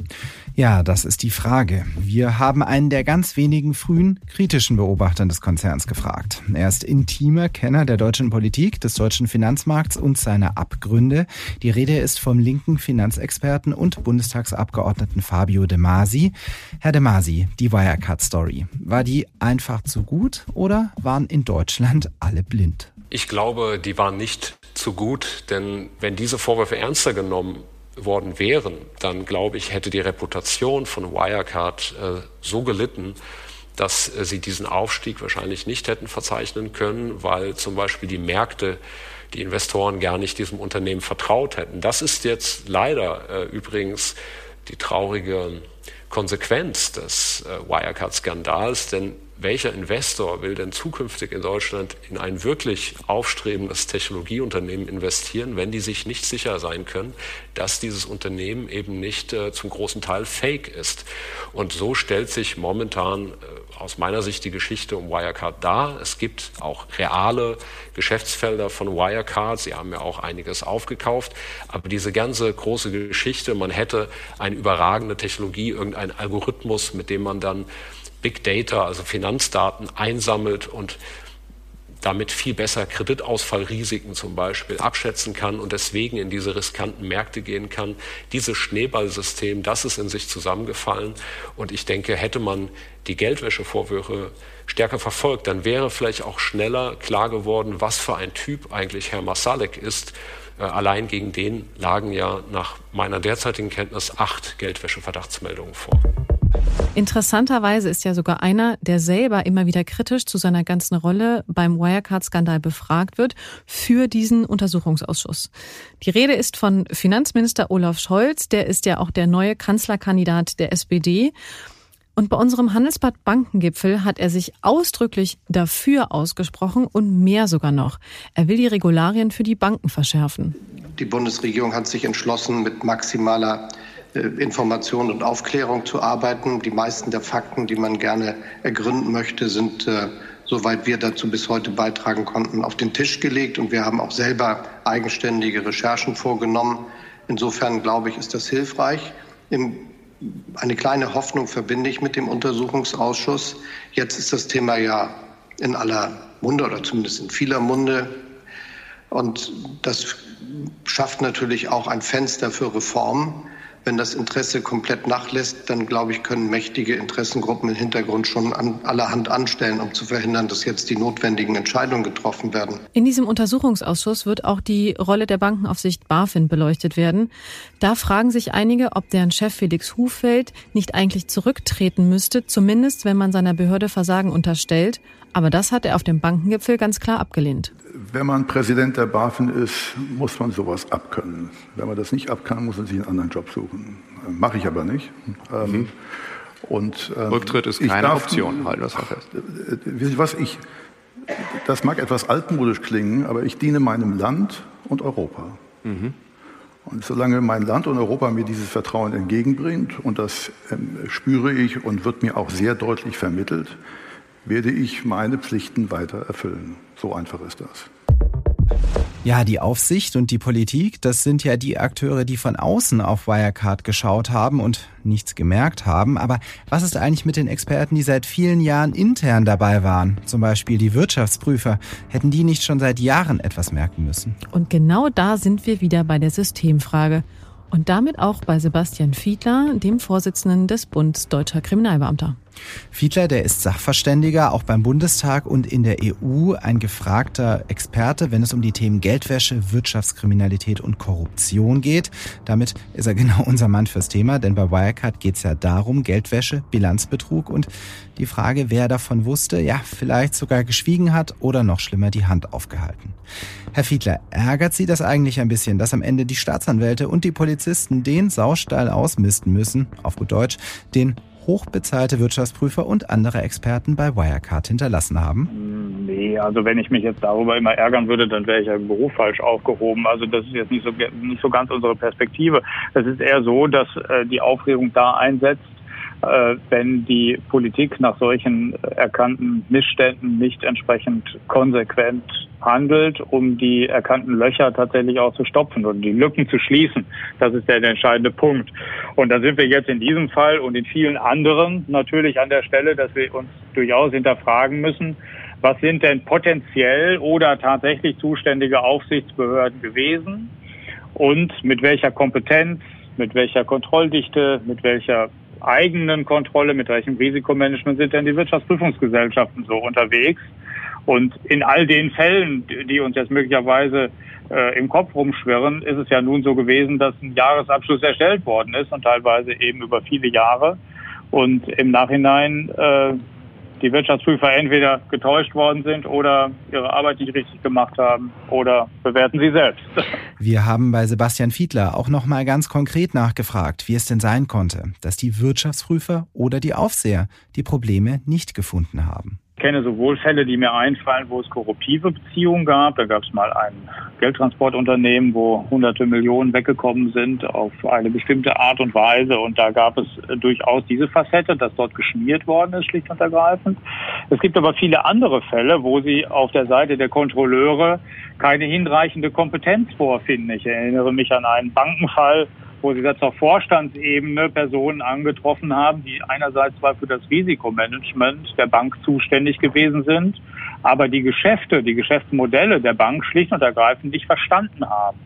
Ja, das ist die Frage. Wir haben einen der ganz wenigen frühen kritischen Beobachter des Konzerns gefragt. Er ist intimer Kenner der deutschen Politik, des deutschen Finanzmarkts und seiner Abgründe. Die Rede ist vom linken Finanzexperten und Bundestagsabgeordneten Fabio De Masi. Herr De Masi, die Wirecard-Story. War die einfach zu gut oder waren in Deutschland alle blind? Ich glaube, die waren nicht zu gut, denn wenn diese Vorwürfe ernster genommen worden wären, dann glaube ich, hätte die Reputation von Wirecard äh, so gelitten, dass äh, sie diesen Aufstieg wahrscheinlich nicht hätten verzeichnen können, weil zum Beispiel die Märkte, die Investoren gar nicht diesem Unternehmen vertraut hätten. Das ist jetzt leider äh, übrigens die traurige Konsequenz des äh, Wirecard-Skandals, denn welcher Investor will denn zukünftig in Deutschland in ein wirklich aufstrebendes Technologieunternehmen investieren, wenn die sich nicht sicher sein können, dass dieses Unternehmen eben nicht äh, zum großen Teil fake ist. Und so stellt sich momentan äh, aus meiner Sicht die Geschichte um Wirecard dar. Es gibt auch reale Geschäftsfelder von Wirecard. Sie haben ja auch einiges aufgekauft. Aber diese ganze große Geschichte, man hätte eine überragende Technologie, irgendeinen Algorithmus, mit dem man dann Big Data, also Finanzdaten einsammelt und damit viel besser Kreditausfallrisiken zum Beispiel abschätzen kann und deswegen in diese riskanten Märkte gehen kann. Dieses Schneeballsystem, das ist in sich zusammengefallen. Und ich denke, hätte man die Geldwäschevorwürfe stärker verfolgt, dann wäre vielleicht auch schneller klar geworden, was für ein Typ eigentlich Herr Masalek ist. Äh, allein gegen den lagen ja nach meiner derzeitigen Kenntnis acht Geldwäscheverdachtsmeldungen vor. Interessanterweise ist ja sogar einer, der selber immer wieder kritisch zu seiner ganzen Rolle beim Wirecard-Skandal befragt wird, für diesen Untersuchungsausschuss. Die Rede ist von Finanzminister Olaf Scholz, der ist ja auch der neue Kanzlerkandidat der SPD. Und bei unserem Handelsbad Bankengipfel hat er sich ausdrücklich dafür ausgesprochen und mehr sogar noch. Er will die Regularien für die Banken verschärfen. Die Bundesregierung hat sich entschlossen, mit maximaler Information und Aufklärung zu arbeiten. Die meisten der Fakten, die man gerne ergründen möchte, sind, äh, soweit wir dazu bis heute beitragen konnten, auf den Tisch gelegt. Und wir haben auch selber eigenständige Recherchen vorgenommen. Insofern glaube ich, ist das hilfreich. Im eine kleine Hoffnung verbinde ich mit dem Untersuchungsausschuss. Jetzt ist das Thema ja in aller Munde oder zumindest in vieler Munde. Und das schafft natürlich auch ein Fenster für Reformen. Wenn das Interesse komplett nachlässt, dann glaube ich, können mächtige Interessengruppen im Hintergrund schon an allerhand anstellen, um zu verhindern, dass jetzt die notwendigen Entscheidungen getroffen werden. In diesem Untersuchungsausschuss wird auch die Rolle der Bankenaufsicht BaFin beleuchtet werden. Da fragen sich einige, ob deren Chef Felix Hufeld nicht eigentlich zurücktreten müsste, zumindest wenn man seiner Behörde Versagen unterstellt. Aber das hat er auf dem Bankengipfel ganz klar abgelehnt. Wenn man Präsident der BaFin ist, muss man sowas abkönnen. Wenn man das nicht abkann, muss man sich einen anderen Job suchen. Mache ich aber nicht. Ähm, mhm. Und, ähm, Rücktritt ist keine darf, Option, halt das fest. Wissen was ich, das mag etwas altmodisch klingen, aber ich diene meinem Land und Europa. Mhm. Und solange mein Land und Europa mir dieses Vertrauen entgegenbringt, und das ähm, spüre ich und wird mir auch sehr deutlich vermittelt, werde ich meine Pflichten weiter erfüllen. So einfach ist das. Ja, die Aufsicht und die Politik, das sind ja die Akteure, die von außen auf Wirecard geschaut haben und nichts gemerkt haben. Aber was ist eigentlich mit den Experten, die seit vielen Jahren intern dabei waren? Zum Beispiel die Wirtschaftsprüfer. Hätten die nicht schon seit Jahren etwas merken müssen? Und genau da sind wir wieder bei der Systemfrage. Und damit auch bei Sebastian Fiedler, dem Vorsitzenden des Bundes Deutscher Kriminalbeamter. Fiedler, der ist Sachverständiger, auch beim Bundestag und in der EU ein gefragter Experte, wenn es um die Themen Geldwäsche, Wirtschaftskriminalität und Korruption geht. Damit ist er genau unser Mann fürs Thema, denn bei Wirecard geht es ja darum, Geldwäsche, Bilanzbetrug und die Frage, wer davon wusste, ja, vielleicht sogar geschwiegen hat oder noch schlimmer die Hand aufgehalten. Herr Fiedler, ärgert Sie das eigentlich ein bisschen, dass am Ende die Staatsanwälte und die Polizisten den Saustall ausmisten müssen, auf gut Deutsch, den hochbezahlte Wirtschaftsprüfer und andere Experten bei Wirecard hinterlassen haben? Nee, also wenn ich mich jetzt darüber immer ärgern würde, dann wäre ich ja im Beruf falsch aufgehoben. Also das ist jetzt nicht so, nicht so ganz unsere Perspektive. Es ist eher so, dass äh, die Aufregung da einsetzt, wenn die Politik nach solchen erkannten Missständen nicht entsprechend konsequent handelt, um die erkannten Löcher tatsächlich auch zu stopfen und die Lücken zu schließen. Das ist der entscheidende Punkt. Und da sind wir jetzt in diesem Fall und in vielen anderen natürlich an der Stelle, dass wir uns durchaus hinterfragen müssen, was sind denn potenziell oder tatsächlich zuständige Aufsichtsbehörden gewesen und mit welcher Kompetenz, mit welcher Kontrolldichte, mit welcher eigenen Kontrolle, mit welchem Risikomanagement sind denn die Wirtschaftsprüfungsgesellschaften so unterwegs? Und in all den Fällen, die uns jetzt möglicherweise äh, im Kopf rumschwirren, ist es ja nun so gewesen, dass ein Jahresabschluss erstellt worden ist und teilweise eben über viele Jahre. Und im Nachhinein äh, die Wirtschaftsprüfer entweder getäuscht worden sind oder ihre Arbeit nicht richtig gemacht haben oder bewerten sie selbst. Wir haben bei Sebastian Fiedler auch noch mal ganz konkret nachgefragt, wie es denn sein konnte, dass die Wirtschaftsprüfer oder die Aufseher die Probleme nicht gefunden haben. Ich kenne sowohl Fälle, die mir einfallen, wo es korruptive Beziehungen gab. Da gab es mal ein Geldtransportunternehmen, wo hunderte Millionen weggekommen sind auf eine bestimmte Art und Weise. Und da gab es durchaus diese Facette, dass dort geschmiert worden ist, schlicht und ergreifend. Es gibt aber viele andere Fälle, wo sie auf der Seite der Kontrolleure keine hinreichende Kompetenz vorfinden. Ich erinnere mich an einen Bankenfall, wo sie jetzt auf Vorstandsebene Personen angetroffen haben, die einerseits zwar für das Risikomanagement der Bank zuständig gewesen sind, aber die Geschäfte, die Geschäftsmodelle der Bank schlicht und ergreifend nicht verstanden haben.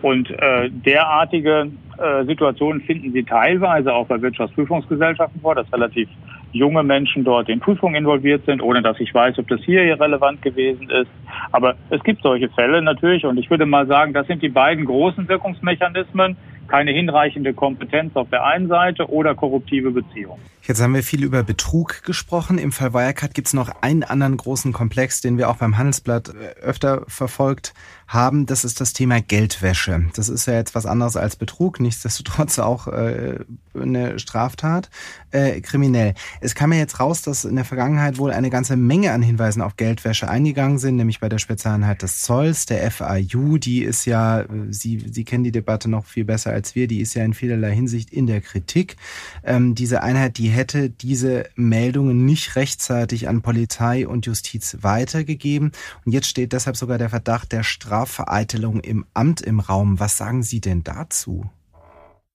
Und äh, derartige äh, Situationen finden Sie teilweise auch bei Wirtschaftsprüfungsgesellschaften vor, dass relativ junge Menschen dort in Prüfungen involviert sind, ohne dass ich weiß, ob das hier relevant gewesen ist. Aber es gibt solche Fälle natürlich und ich würde mal sagen, das sind die beiden großen Wirkungsmechanismen, keine hinreichende Kompetenz auf der einen Seite oder korruptive Beziehungen. Jetzt haben wir viel über Betrug gesprochen. Im Fall Wirecard gibt es noch einen anderen großen Komplex, den wir auch beim Handelsblatt äh, öfter verfolgt haben. Das ist das Thema Geldwäsche. Das ist ja jetzt was anderes als Betrug, nichtsdestotrotz auch äh, eine Straftat, äh, kriminell. Es kam ja jetzt raus, dass in der Vergangenheit wohl eine ganze Menge an Hinweisen auf Geldwäsche eingegangen sind, nämlich bei der Spezialeinheit des Zolls, der FIU. Die ist ja, äh, Sie, Sie kennen die Debatte noch viel besser als wir, die ist ja in vielerlei Hinsicht in der Kritik. Ähm, diese Einheit, die hätte diese Meldungen nicht rechtzeitig an Polizei und Justiz weitergegeben. Und jetzt steht deshalb sogar der Verdacht der Strafvereitelung im Amt im Raum. Was sagen Sie denn dazu?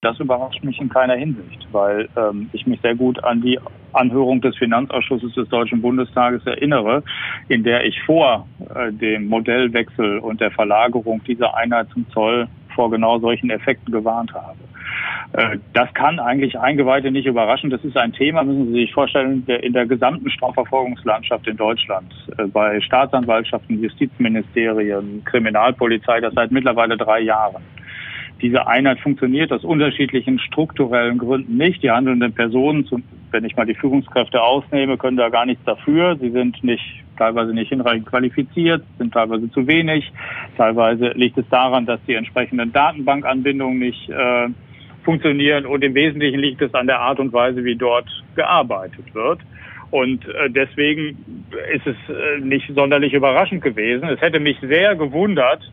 Das überrascht mich in keiner Hinsicht, weil ähm, ich mich sehr gut an die Anhörung des Finanzausschusses des Deutschen Bundestages erinnere, in der ich vor äh, dem Modellwechsel und der Verlagerung dieser Einheit zum Zoll vor genau solchen Effekten gewarnt habe. Äh, das kann eigentlich Eingeweihte nicht überraschen. Das ist ein Thema, müssen Sie sich vorstellen, in der gesamten Strafverfolgungslandschaft in Deutschland, äh, bei Staatsanwaltschaften, Justizministerien, Kriminalpolizei, das seit mittlerweile drei Jahren. Diese Einheit funktioniert aus unterschiedlichen strukturellen Gründen nicht. Die handelnden Personen, wenn ich mal die Führungskräfte ausnehme, können da gar nichts dafür. Sie sind nicht teilweise nicht hinreichend qualifiziert, sind teilweise zu wenig. Teilweise liegt es daran, dass die entsprechenden Datenbankanbindungen nicht äh, funktionieren und im Wesentlichen liegt es an der Art und Weise, wie dort gearbeitet wird. Und äh, deswegen ist es äh, nicht sonderlich überraschend gewesen. Es hätte mich sehr gewundert,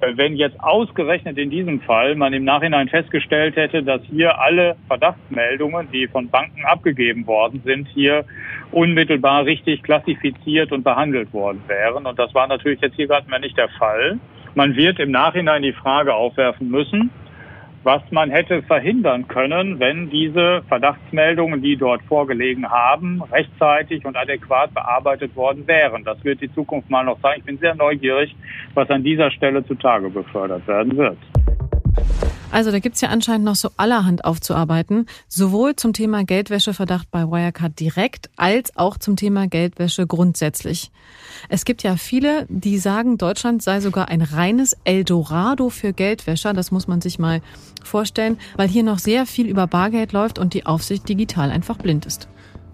äh, wenn jetzt ausgerechnet in diesem Fall man im Nachhinein festgestellt hätte, dass hier alle Verdachtsmeldungen, die von Banken abgegeben worden sind, hier unmittelbar richtig klassifiziert und behandelt worden wären. Und das war natürlich jetzt hier gerade mal nicht der Fall. Man wird im Nachhinein die Frage aufwerfen müssen, was man hätte verhindern können, wenn diese Verdachtsmeldungen, die dort vorgelegen haben, rechtzeitig und adäquat bearbeitet worden wären. Das wird die Zukunft mal noch zeigen. Ich bin sehr neugierig, was an dieser Stelle zutage befördert werden wird. Also da gibt's ja anscheinend noch so allerhand aufzuarbeiten, sowohl zum Thema Geldwäscheverdacht bei Wirecard direkt als auch zum Thema Geldwäsche grundsätzlich. Es gibt ja viele, die sagen, Deutschland sei sogar ein reines Eldorado für Geldwäscher. Das muss man sich mal vorstellen, weil hier noch sehr viel über Bargeld läuft und die Aufsicht digital einfach blind ist.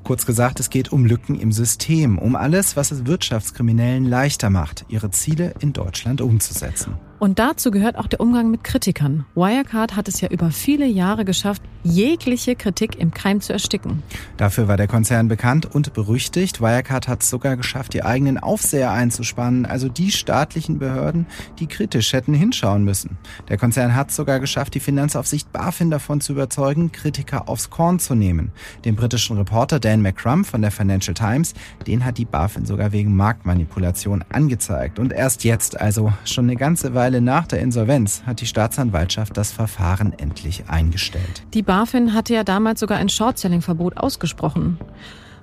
Kurz gesagt, es geht um Lücken im System, um alles, was es Wirtschaftskriminellen leichter macht, ihre Ziele in Deutschland umzusetzen. Und dazu gehört auch der Umgang mit Kritikern. Wirecard hat es ja über viele Jahre geschafft, jegliche Kritik im Keim zu ersticken. Dafür war der Konzern bekannt und berüchtigt. Wirecard hat es sogar geschafft, die eigenen Aufseher einzuspannen, also die staatlichen Behörden, die kritisch hätten hinschauen müssen. Der Konzern hat es sogar geschafft, die Finanzaufsicht BaFin davon zu überzeugen, Kritiker aufs Korn zu nehmen. Den britischen Reporter Dan McCrum von der Financial Times, den hat die BaFin sogar wegen Marktmanipulation angezeigt. Und erst jetzt, also schon eine ganze Weile Weile nach der Insolvenz hat die Staatsanwaltschaft das Verfahren endlich eingestellt. Die BaFin hatte ja damals sogar ein Shortselling-Verbot ausgesprochen.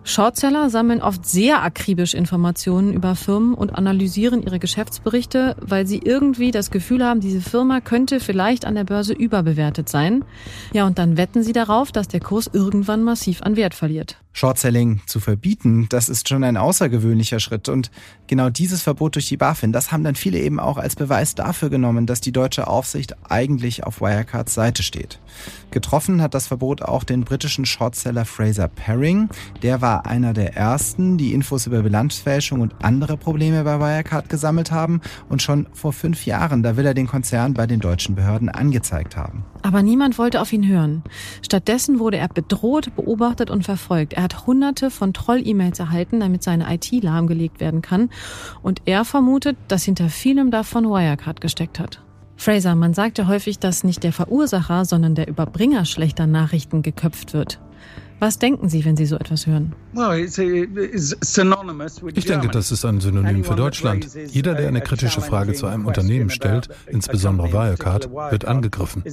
Shortseller sammeln oft sehr akribisch Informationen über Firmen und analysieren ihre Geschäftsberichte, weil sie irgendwie das Gefühl haben, diese Firma könnte vielleicht an der Börse überbewertet sein. Ja, und dann wetten sie darauf, dass der Kurs irgendwann massiv an Wert verliert. Shortselling zu verbieten, das ist schon ein außergewöhnlicher Schritt. Und genau dieses Verbot durch die BaFin, das haben dann viele eben auch als Beweis dafür genommen, dass die deutsche Aufsicht eigentlich auf Wirecards Seite steht. Getroffen hat das Verbot auch den britischen Shortseller Fraser Paring. Der war einer der ersten, die Infos über Bilanzfälschung und andere Probleme bei Wirecard gesammelt haben. Und schon vor fünf Jahren, da will er den Konzern bei den deutschen Behörden angezeigt haben. Aber niemand wollte auf ihn hören. Stattdessen wurde er bedroht, beobachtet und verfolgt. Er hat hunderte von Troll-E-Mails erhalten, damit seine IT lahmgelegt werden kann. Und er vermutet, dass hinter vielem davon Wirecard gesteckt hat. Fraser, man sagt ja häufig, dass nicht der Verursacher, sondern der Überbringer schlechter Nachrichten geköpft wird. Was denken Sie, wenn Sie so etwas hören? Ich denke, das ist ein Synonym für Deutschland. Jeder, der eine kritische Frage zu einem Unternehmen stellt, insbesondere Wirecard, wird angegriffen.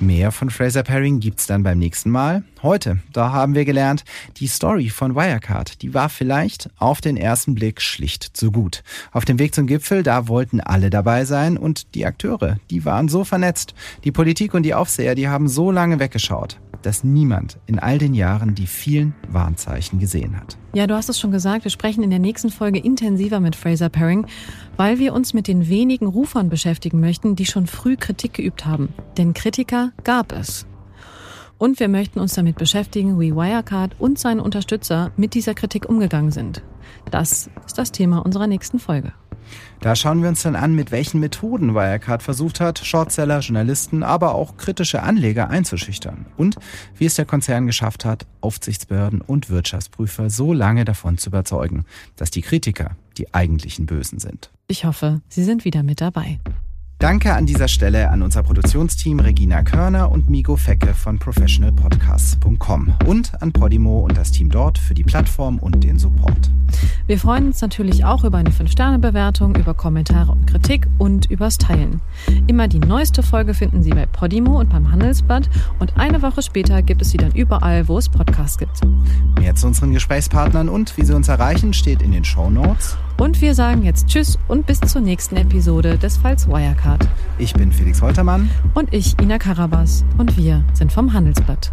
Mehr von Fraser Paring gibt's dann beim nächsten Mal. Heute, da haben wir gelernt, die Story von Wirecard, die war vielleicht auf den ersten Blick schlicht zu gut. Auf dem Weg zum Gipfel, da wollten alle dabei sein und die Akteure, die waren so vernetzt. Die Politik und die Aufseher, die haben so lange weggeschaut dass niemand in all den Jahren die vielen Warnzeichen gesehen hat. Ja, du hast es schon gesagt, wir sprechen in der nächsten Folge intensiver mit Fraser Paring, weil wir uns mit den wenigen Rufern beschäftigen möchten, die schon früh Kritik geübt haben. Denn Kritiker gab es. Und wir möchten uns damit beschäftigen, wie Wirecard und seine Unterstützer mit dieser Kritik umgegangen sind. Das ist das Thema unserer nächsten Folge. Da schauen wir uns dann an, mit welchen Methoden Wirecard versucht hat, Shortseller, Journalisten, aber auch kritische Anleger einzuschüchtern. Und wie es der Konzern geschafft hat, Aufsichtsbehörden und Wirtschaftsprüfer so lange davon zu überzeugen, dass die Kritiker die eigentlichen Bösen sind. Ich hoffe, Sie sind wieder mit dabei. Danke an dieser Stelle an unser Produktionsteam Regina Körner und Migo Fecke von professionalpodcasts.com und an Podimo und das Team dort für die Plattform und den Support. Wir freuen uns natürlich auch über eine 5-Sterne-Bewertung, über Kommentare und Kritik und übers Teilen. Immer die neueste Folge finden Sie bei Podimo und beim Handelsblatt und eine Woche später gibt es sie dann überall, wo es Podcasts gibt. Mehr zu unseren Gesprächspartnern und wie Sie uns erreichen, steht in den Show Notes. Und wir sagen jetzt Tschüss und bis zur nächsten Episode des Falls Wirecard. Ich bin Felix Holtermann. Und ich, Ina Karabas. Und wir sind vom Handelsblatt.